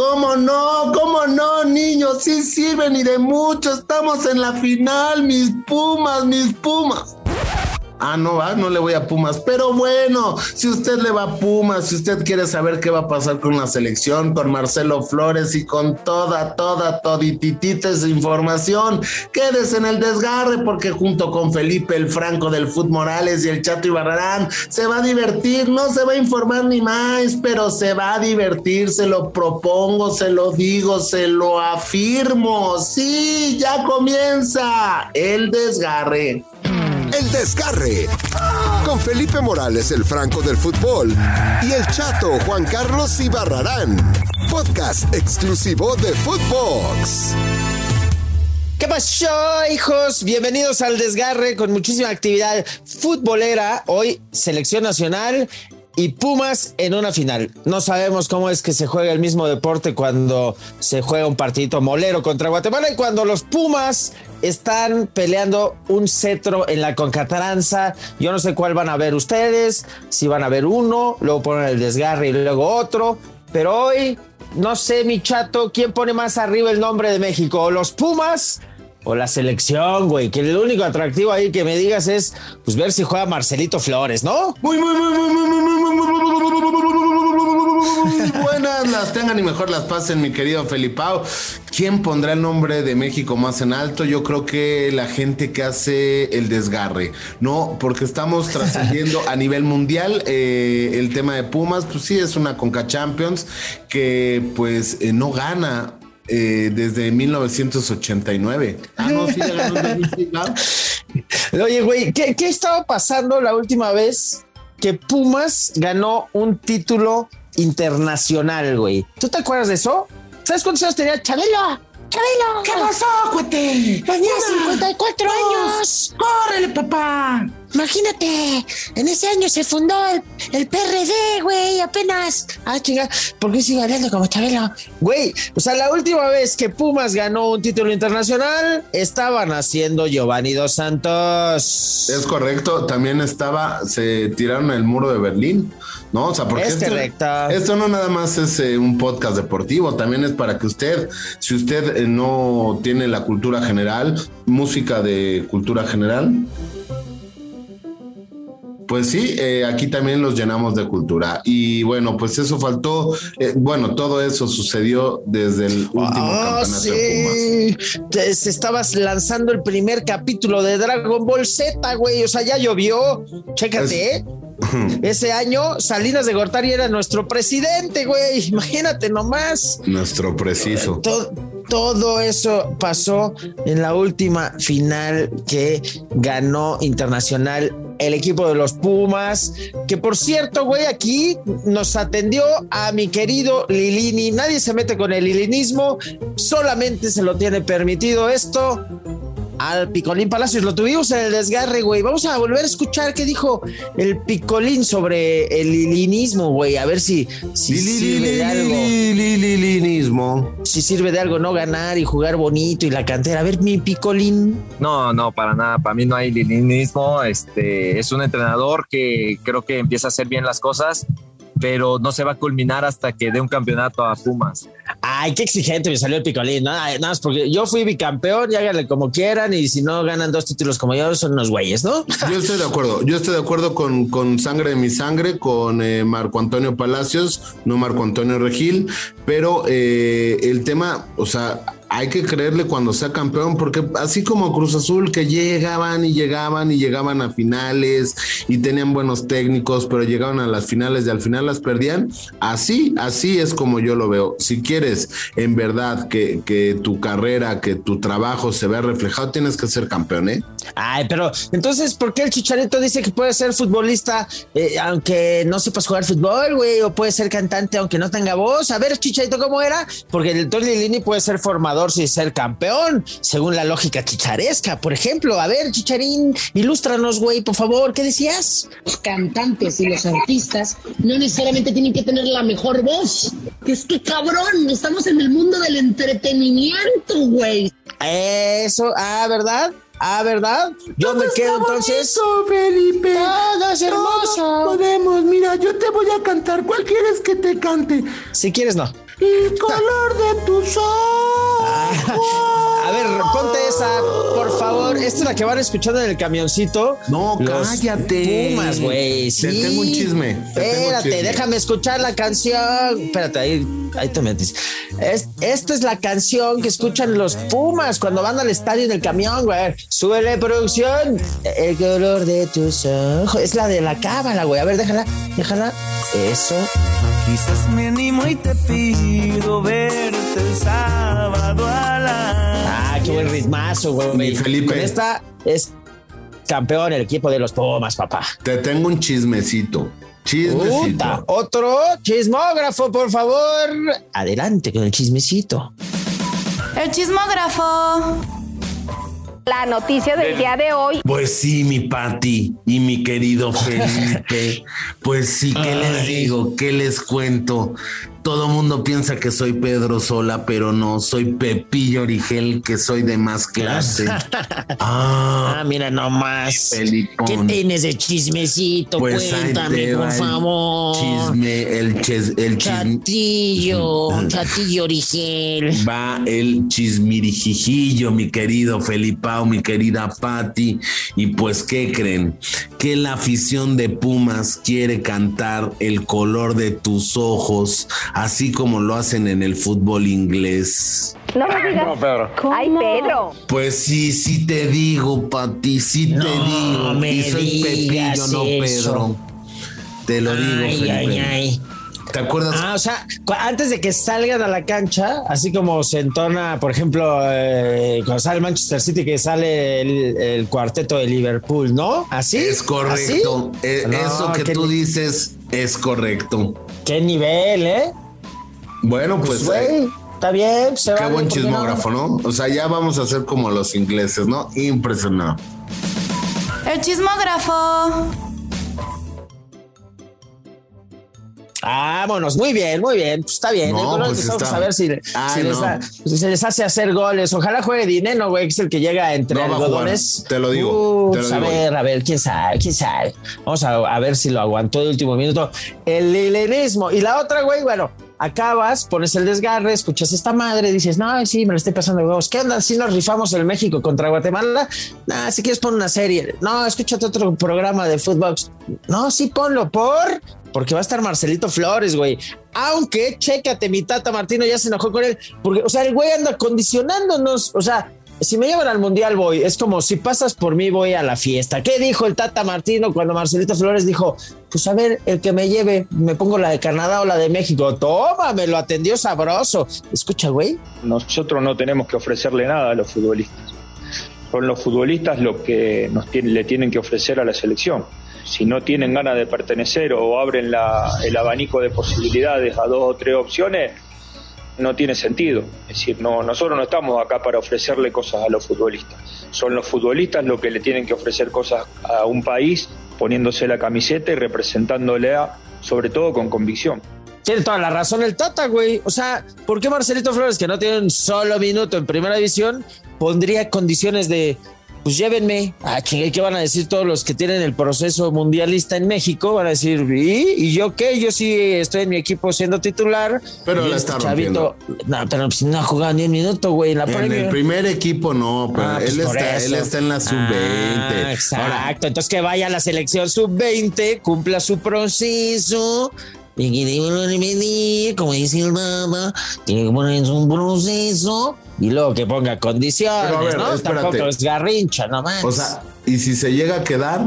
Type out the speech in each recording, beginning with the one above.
¿Cómo no? ¿Cómo no, niños? Sí sirven y de mucho. Estamos en la final, mis pumas, mis pumas. Ah, no va, no le voy a Pumas. Pero bueno, si usted le va a Pumas, si usted quiere saber qué va a pasar con la selección, con Marcelo Flores y con toda, toda, todititita esa información, quédese en el desgarre porque junto con Felipe el Franco del Fut Morales y el Chato Ibarrarán se va a divertir, no se va a informar ni más, pero se va a divertir, se lo propongo, se lo digo, se lo afirmo. Sí, ya comienza el desgarre. Desgarre. Con Felipe Morales, el Franco del Fútbol. Y el Chato Juan Carlos Ibarrarán. Podcast exclusivo de Footbox. ¿Qué pasó, hijos? Bienvenidos al Desgarre con muchísima actividad futbolera. Hoy, selección nacional y Pumas en una final. No sabemos cómo es que se juega el mismo deporte cuando se juega un partidito molero contra Guatemala y cuando los Pumas están peleando un cetro en la concatranza. Yo no sé cuál van a ver ustedes, si van a ver uno, luego ponen el desgarre y luego otro. Pero hoy, no sé, mi chato, ¿quién pone más arriba el nombre de México? ¿Los Pumas? o la selección, güey, que el único atractivo ahí que me digas es pues ver si juega Marcelito Flores, ¿no? Muy, buenas las tengan y mejor las pasen, mi querido Felipao. ¿Quién pondrá el nombre de México más en alto? Yo creo que la gente que hace el desgarre, ¿no? Porque estamos trascendiendo a nivel mundial el tema de Pumas, pues sí, es una Conca Champions que pues no gana eh, desde 1989. Ah, no, sí, ya ganó Oye, güey, ¿qué, ¿qué estaba pasando la última vez que Pumas ganó un título internacional, güey? ¿Tú te acuerdas de eso? ¿Sabes cuántos años tenía Chabelo? ¡Chabelo! ¿Qué pasó, cuete? Tenía 54 años. ¡Córrele, papá! Imagínate, en ese año se fundó el, el PRD, güey, apenas. Ah, chinga, ¿por qué sigue hablando como Chabelo? Güey, o sea, la última vez que Pumas ganó un título internacional, estaban haciendo Giovanni Dos Santos. Es correcto, también estaba, se tiraron el muro de Berlín, ¿no? O sea, porque Es esto, correcto. esto no nada más es eh, un podcast deportivo, también es para que usted, si usted eh, no tiene la cultura general, música de cultura general, pues sí, eh, aquí también los llenamos de cultura. Y bueno, pues eso faltó. eh, bueno, todo eso sucedió desde el último Ah, campeonato de Pumas. sí. Te- se estabas lanzando el primer capítulo de Dragon Ball Z, güey. O sea, ya llovió. Chécate, ¿eh? Ese año Salinas de Gortari era nuestro presidente, güey. Imagínate nomás. Nuestro preciso. To- todo eso pasó en la última final que ganó internacional el equipo de los Pumas, que por cierto, güey, aquí nos atendió a mi querido Lilini. Nadie se mete con el lilinismo, solamente se lo tiene permitido esto al Picolín Palacios. Lo tuvimos en el desgarre, güey. Vamos a volver a escuchar qué dijo el Picolín sobre el lilinismo, güey. A ver si, si sirve de algo Lilinismo. si sirve de algo no ganar y jugar bonito y la cantera. A ver, mi picolín. No, no, para nada. Para mí no hay lilinismo. Este es un entrenador que creo que empieza a hacer bien las cosas, pero no se va a culminar hasta que dé un campeonato a Pumas. Ay, qué exigente me salió el picolín. Nada, nada más porque yo fui bicampeón y háganle como quieran. Y si no ganan dos títulos como yo, son unos güeyes, ¿no? Yo estoy de acuerdo. Yo estoy de acuerdo con, con sangre de mi sangre, con eh, Marco Antonio Palacios, no Marco Antonio Regil, pero eh, el tema, o sea, hay que creerle cuando sea campeón, porque así como Cruz Azul, que llegaban y llegaban y llegaban a finales y tenían buenos técnicos, pero llegaban a las finales y al final las perdían, así, así es como yo lo veo. Si quieres en verdad que, que tu carrera, que tu trabajo se vea reflejado, tienes que ser campeón, ¿eh? Ay, pero entonces, ¿por qué el chicharito dice que puede ser futbolista eh, aunque no sepas jugar fútbol, güey? O puede ser cantante aunque no tenga voz. A ver, chicharito, ¿cómo era? Porque el Tony Lini puede ser formador sin ser campeón, según la lógica chicharesca. Por ejemplo, a ver, chicharín, ilústranos, güey, por favor, ¿qué decías? los cantantes y los artistas no necesariamente tienen que tener la mejor voz. Es que cabrón, estamos en el mundo del entretenimiento, güey. Eso, ah, ¿verdad? Ah, ¿verdad? Yo me quedo entonces. Felipe. Todo es hermoso. Todo podemos, mira, yo te voy a cantar. ¿Cuál quieres que te cante? Si quieres, no. el color de tus ojos. A ver, ponte esa, por favor. Esta es la que van escuchando en el camioncito. No, Los cállate. Pumas, güey. Sí. Te tengo un chisme. te tengo un Espérate, chisme. déjame escuchar la canción. Espérate, ahí, ahí te metes. Es- esta es la canción que escuchan los Pumas cuando van al estadio en el camión, güey. Súbele, producción. El color de tus ojos. Es la de la cábala, güey. A ver, déjala, déjala. Eso. Quizás me animo y te pido verte el sábado a la. Ah, qué buen ritmazo, güey. Mi Felipe. Con esta es campeón el equipo de los Pumas, papá. Te tengo un chismecito. Chismecito. Puta, otro chismógrafo, por favor. Adelante con el chismecito. El chismógrafo. La noticia del día de hoy Pues sí, mi Pati y mi querido Felipe. Pues sí, ¿qué les digo? ¿Qué les cuento? Todo mundo piensa que soy Pedro Sola, pero no, soy Pepillo Origel, que soy de más clase. Ah, Ah, mira nomás. ¿Qué tienes de chismecito? pues Cuéntame, por favor. Chisme, el, ches- el chisme. Chatillo, chatillo Origel. Va el chismirijijillo, mi querido Felipao, mi querida Patti. Y pues, ¿qué creen? Que la afición de Pumas quiere cantar el color de tus ojos, así como lo hacen en el fútbol inglés. No me digas. Ay, Pedro. Pues sí, sí te digo, Pati, sí te No digo. me y soy digas Pepillo, no. Pedro. Te lo digo, Ay, Felipe. ay, ay. ¿Te acuerdas? Ah, o sea, antes de que salgan a la cancha, así como se entona, por ejemplo, eh, cuando sale el Manchester City, que sale el, el cuarteto de Liverpool, ¿no? ¿Así? Es correcto. ¿Así? E- No, Eso que tú dices es correcto. Qué nivel, ¿eh? Bueno, pues, Pues, eh, güey, está bien. Se qué vale, buen chismógrafo, ¿no? O sea, ya vamos a hacer como los ingleses, ¿no? Impresionado. El chismógrafo. Vámonos, muy bien, muy bien. Pues está bien. No, el color pues está- a ver si, Ay, si les no. da- si se les hace hacer goles. Ojalá juegue Dineno, güey, que es el que llega entre No algodones. te lo digo, te lo a digo. ver, a ver, quién sabe, quién sabe. Vamos a, a ver si lo aguantó de último minuto. El lilenismo. Y la otra, güey, bueno, acabas, pones el desgarre, escuchas esta madre, dices, no, sí, me lo estoy pasando huevos. ¿Qué onda? Si nos rifamos el México contra Guatemala, nah, si quieres pon una serie. No, escúchate otro programa de fútbol. No, sí, ponlo por. Porque va a estar Marcelito Flores, güey. Aunque, chécate, mi tata Martino ya se enojó con él. Porque, o sea, el güey anda condicionándonos. O sea, si me llevan al mundial, voy. Es como si pasas por mí, voy a la fiesta. ¿Qué dijo el tata Martino cuando Marcelito Flores dijo? Pues a ver, el que me lleve, me pongo la de Canadá o la de México. Toma, me lo atendió sabroso. Escucha, güey. Nosotros no tenemos que ofrecerle nada a los futbolistas. Son los futbolistas los que nos le tienen que ofrecer a la selección. Si no tienen ganas de pertenecer o abren la- el abanico de posibilidades a dos o tres opciones, no tiene sentido. Es decir, no, nosotros no estamos acá para ofrecerle cosas a los futbolistas. Son los futbolistas los que le tienen que ofrecer cosas a un país poniéndose la camiseta y representándole a, sobre todo con convicción. Tiene toda la razón el Tata, güey. O sea, ¿por qué Marcelito Flores, que no tiene un solo minuto en primera división, pondría condiciones de, pues llévenme? Ah, chingue, ¿qué van a decir todos los que tienen el proceso mundialista en México? Van a decir, ¿y, ¿Y yo qué? Yo sí estoy en mi equipo siendo titular. Pero la está chavito, no, pero pues, no ha jugado ni un minuto, güey, en la En el primer equipo no, pero Ah, pues él, está, él está en la sub-20. Ah, exacto. Ahora, Entonces que vaya a la selección sub-20, cumpla su proceso. Y que debe venir, como dice el mamá, tiene que poner un proceso y luego que ponga condiciones, Pero a ver, ¿no? espérate. Tampoco es garrincha, no más. o sea, y si se llega a quedar,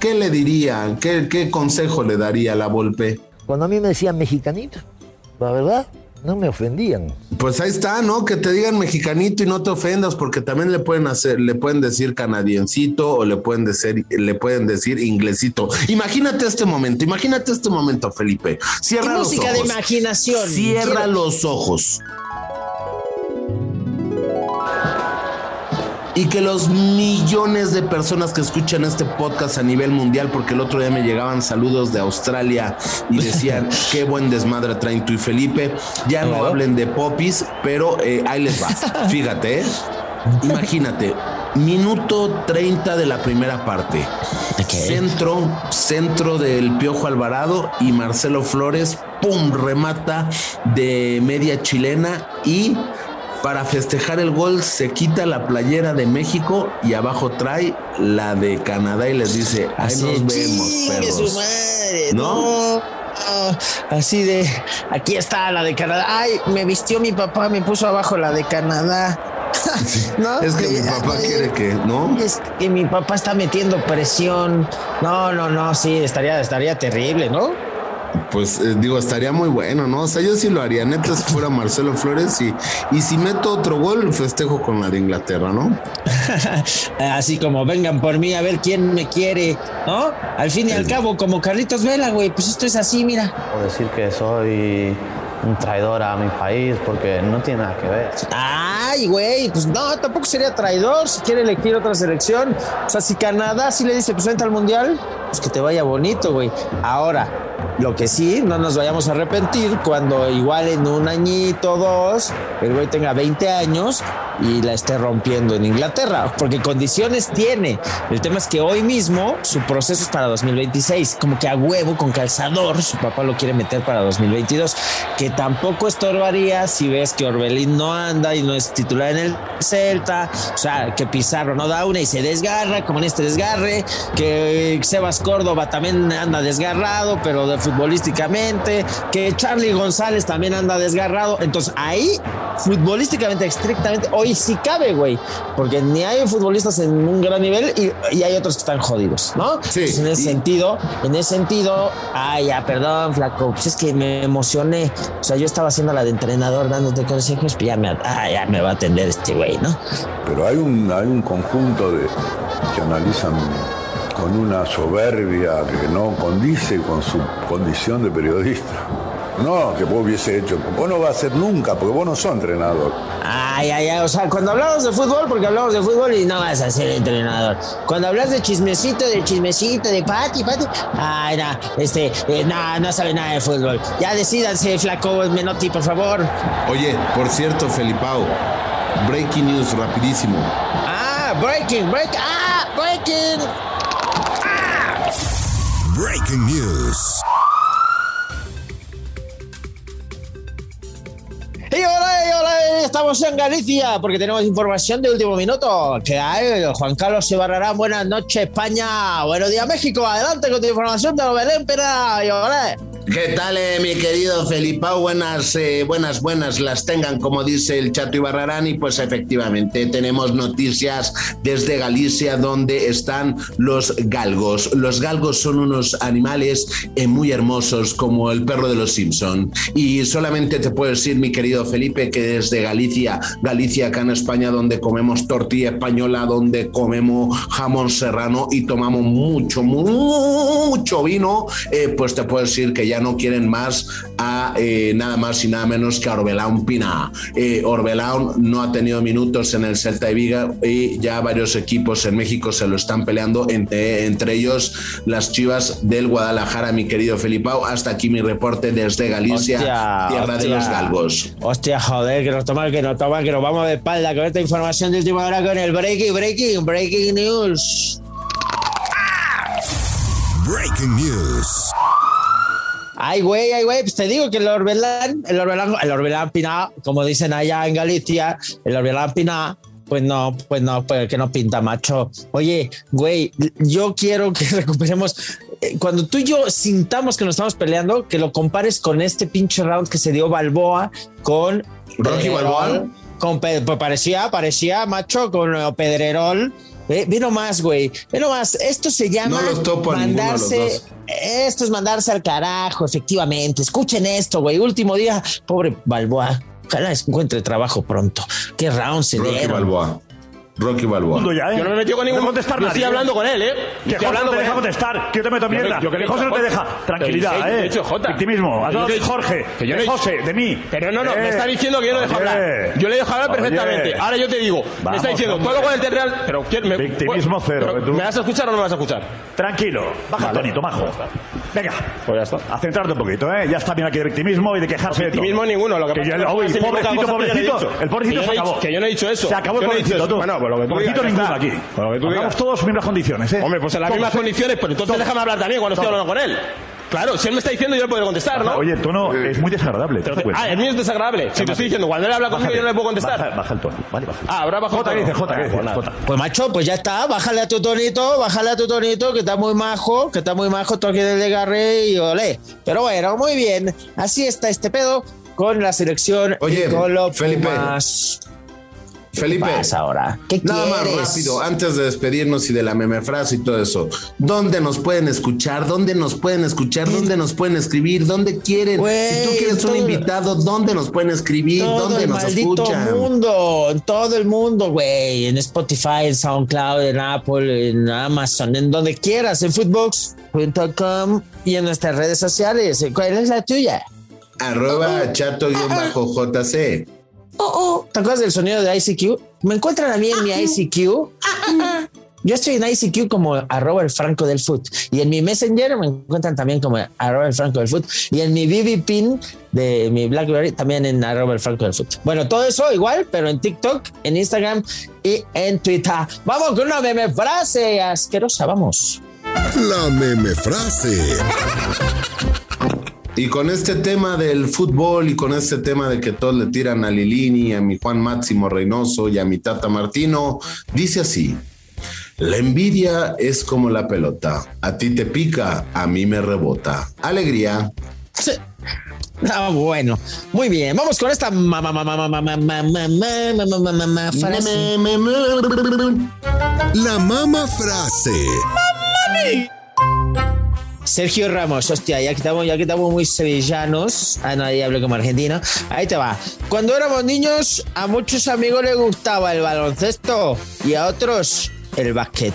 ¿qué le diría? ¿Qué, qué consejo le daría a la Volpe? Cuando a mí me decían mexicanito, la verdad, no me ofendían. Pues ahí está, ¿no? Que te digan mexicanito y no te ofendas, porque también le pueden hacer, le pueden decir canadiencito o le pueden decir, le pueden decir inglesito. Imagínate este momento, imagínate este momento, Felipe. Cierra ¿Qué los música de ojos. imaginación? Cierra Quiero- los ojos. Y que los millones de personas que escuchan este podcast a nivel mundial, porque el otro día me llegaban saludos de Australia y decían qué buen desmadre traen tú y Felipe. Ya no hablen de popis, pero eh, ahí les va. Fíjate, ¿eh? imagínate, Minuto 30 de la primera parte. Centro, centro del Piojo Alvarado y Marcelo Flores, ¡pum! remata de media chilena y para festejar el gol se quita la playera de México y abajo trae la de Canadá y les dice, ahí Así, nos vemos, perros. madre, ¿No? no, no, Así de, aquí está la de Canadá. Ay, me vistió mi papá, me puso abajo la de Canadá. ¿No? Es que mi papá Ay, quiere que, ¿no? Es que mi papá está metiendo presión. No, no, no, sí, estaría, estaría terrible, ¿no? Pues eh, digo, estaría muy bueno, ¿no? O sea, yo sí lo haría, neta, si fuera Marcelo Flores y, y si meto otro gol, festejo con la de Inglaterra, ¿no? Así como vengan por mí a ver quién me quiere, ¿no? Al fin y al cabo, como Carlitos Vela, güey, pues esto es así, mira. O decir que soy un traidor a mi país porque no tiene nada que ver. Ay, güey, pues no, tampoco sería traidor si quiere elegir otra selección. O sea, si Canadá sí le dice, pues vente al mundial, pues que te vaya bonito, güey. Ahora, lo que sí, no nos vayamos a arrepentir cuando igual en un añito o dos, el güey tenga 20 años y la esté rompiendo en Inglaterra, porque condiciones tiene. El tema es que hoy mismo su proceso es para 2026, como que a huevo con calzador, su papá lo quiere meter para 2022, que tampoco estorbaría si ves que Orbelín no anda y no es titular en el Celta, o sea, que Pizarro no da una y se desgarra, como en este desgarre, que Sebas Córdoba también anda desgarrado, pero futbolísticamente, que Charlie González también anda desgarrado, entonces ahí futbolísticamente, estrictamente, hoy sí cabe, güey, porque ni hay futbolistas en un gran nivel y, y hay otros que están jodidos, ¿no? Sí, Entonces, en ese y- sentido, en ese sentido, ay, ya, perdón, flaco, pues es que me emocioné, o sea, yo estaba haciendo la de entrenador dándote consejos, pues ya me, ah, ya me va a atender este güey, ¿no? Pero hay un, hay un conjunto de que analizan con una soberbia que no condice con su condición de periodista. No, que vos hubiese hecho. Vos no vas a ser nunca, porque vos no sos entrenador. Ay, ay, ay, o sea, cuando hablamos de fútbol, porque hablamos de fútbol y no vas a ser entrenador. Cuando hablas de chismecito, de chismecito, de pati, pati, ay, no, este, eh, no, no sabe nada de fútbol. Ya decídanse, flaco Menotti, por favor. Oye, por cierto, Felipao, breaking news rapidísimo. Ah, breaking, break, ah, breaking. Breaking News. Estamos en Galicia porque tenemos información de último minuto. Que hay Juan Carlos Ibarrarán, buenas noches España, buenos días México, adelante con tu información de Belén Pera y hola. ¿Qué tal, eh, mi querido Felipao? Buenas, eh, buenas, buenas las tengan, como dice el Chato Ibarrarán. Y pues efectivamente tenemos noticias desde Galicia donde están los galgos. Los galgos son unos animales eh, muy hermosos como el perro de los Simpson. Y solamente te puedo decir, mi querido Felipe, que desde Galicia, Galicia acá en España, donde comemos tortilla española, donde comemos jamón serrano y tomamos mucho, mucho vino, eh, pues te puedo decir que ya no quieren más a eh, nada más y nada menos que a Orbelán Pina. Eh, Orbelán no ha tenido minutos en el Celta de Viga y ya varios equipos en México se lo están peleando, entre, entre ellos las Chivas del Guadalajara, mi querido Felipao. Hasta aquí mi reporte desde Galicia, Hostia, tierra de los galgos. Hostia, joder, que nos toman, que nos toman, que nos vamos de espalda con esta información de última hora con el breaking, breaking, breaking news. Breaking News. Ay, güey, ay, güey, pues te digo que el Orbelán, el Orbelán, el Orbelán Pina, como dicen allá en Galicia, el Orbelán Pina, pues no, pues no, pues que no pinta macho. Oye, güey, yo quiero que recuperemos, eh, cuando tú y yo sintamos que nos estamos peleando, que lo compares con este pinche round que se dio Balboa con... Rocky Balboa. Con, pues parecía, parecía macho con eh, Pedrerol. Ve, ve nomás, güey. Ve nomás. Esto se llama No los topo a los mandarse. dos. Esto es mandarse al carajo, efectivamente. Escuchen esto, güey. Último día, pobre Balboa. Ojalá encuentre trabajo pronto. Qué round se Rocky dieron. Balboa. Rocky Balboa. Yo no me he metido con ningún. contestar Yo estoy nadie. hablando con él, ¿eh? Que José hablando no te deja contestar. Que yo te meto mierda. yo que José no te deja. Tranquilidad, ¿eh? dicho Jota. Victimismo. De dicho- Jorge. que yo no José, de mí. Pero no, no, Eh, me está diciendo que yo no dejo hablar. Yo le dejo hablar Oye. perfectamente. Ahora yo te digo, me está diciendo, todo con el Real, pero ¿quién me, Victimismo cero, tú- ¿Me vas a escuchar o no me vas a escuchar? Tranquilo. Baja Vale. tonito, majo. Venga, Pues ya está. a centrarte un poquito, ¿eh? Ya está bien aquí de victimismo y de quejarse de todo. Victimismo ninguno, lo que pasa yo- es que uy, pobrecito, pobrecito. El pobrecito se acabó. que yo no he dicho eso. Se acabó el pobrecito, tú. Bueno, pues lo que tú pobrecito ninguno aquí. Lo que tú Estamos digas. todos en mismas condiciones, ¿eh? Hombre, pues en las mismas condiciones, pues entonces déjame hablar también cuando estoy hablando con él. Claro, si él me está diciendo, yo le puedo contestar, ¿no? Oye, el tono es muy desagradable. Ah, el mío es desagradable. Si te estoy diciendo, cuando él habla conmigo, yo no le puedo contestar. Baja, baja el tono, vale, baja. Ah, ahora bajo Jota, tono. Jota, ¿qué Ah, pues nada. Jota. Pues macho, pues ya está, bájale a tu tonito, bájale a tu tonito, que está muy majo, que está muy majo, toque de desgarre y olé. Pero bueno, muy bien, así está este pedo con la selección Oye, y con los Felipe. Pumas. Felipe. ¿Qué pasa ahora? ¿Qué Nada más rápido, antes de despedirnos y de la meme frase y todo eso. ¿Dónde nos pueden escuchar? ¿Dónde nos pueden escuchar? ¿Dónde nos pueden escribir? ¿Dónde quieren? Si tú quieres todo- un invitado, ¿dónde nos pueden escribir? Todo ¿Dónde el nos maldito escuchan? mundo, en todo el mundo, güey, en Spotify, en SoundCloud, en Apple, en Amazon, en donde quieras, en footbox.com y en nuestras redes sociales. ¿Cuál es la tuya? Arroba chato-jc. ¿Te acuerdas del sonido de ICQ? ¿Me encuentran a mí en mi ICQ? Yo estoy en ICQ como arroba el franco del foot. Y en mi Messenger me encuentran también como arroba el franco del foot. Y en mi BB pin de mi BlackBerry también en arroba el franco del foot. Bueno, todo eso igual, pero en TikTok, en Instagram y en Twitter. Vamos con una meme frase asquerosa, vamos. La meme frase. Y con este tema del fútbol y con este tema de que todos le tiran a Lilini, a mi Juan Máximo Reynoso y a mi Tata Martino, dice así. La envidia es como la pelota. A ti te pica, a mí me rebota. Alegría. Sí. Ah, bueno, muy bien. Vamos con esta mamá, mamá, mamá, mamá, mamá, mamá, mamá, frase. La mamá frase. Mamá Sergio Ramos, hostia, ya que estamos, ya que estamos muy sevillanos, ah, no, ya hablo como argentino, ahí te va. Cuando éramos niños, a muchos amigos les gustaba el baloncesto y a otros el básquet.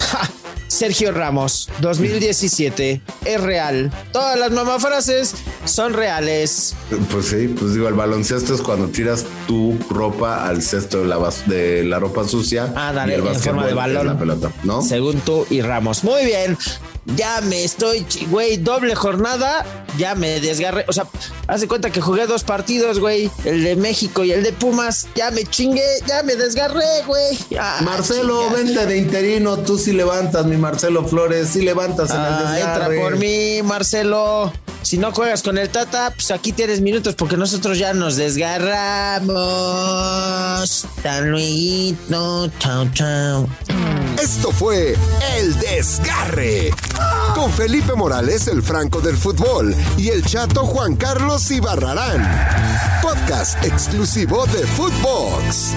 Ja, Sergio Ramos, 2017, es real. Todas las mamafrases son reales. Pues sí, pues digo, el baloncesto es cuando tiras tu ropa al cesto de la, de la ropa sucia. Ah, y dale, el en forma de balón. la pelota, ¿no? Según tú y Ramos. Muy bien. Ya me estoy, güey, doble jornada. Ya me desgarré. O sea, haz de cuenta que jugué dos partidos, güey. El de México y el de Pumas. Ya me chingué, ya me desgarré, güey. Marcelo, vente de interino, tú sí levantas, mi Marcelo Flores, sí levantas en el Ah, entra desgarre. por mí, Marcelo. Si no juegas con el Tata, pues aquí tienes minutos porque nosotros ya nos desgarramos. Tan luego, chao, chao. Esto fue El Desgarre. Con Felipe Morales, el Franco del Fútbol, y el chato Juan Carlos Ibarrarán. Podcast exclusivo de Footbox.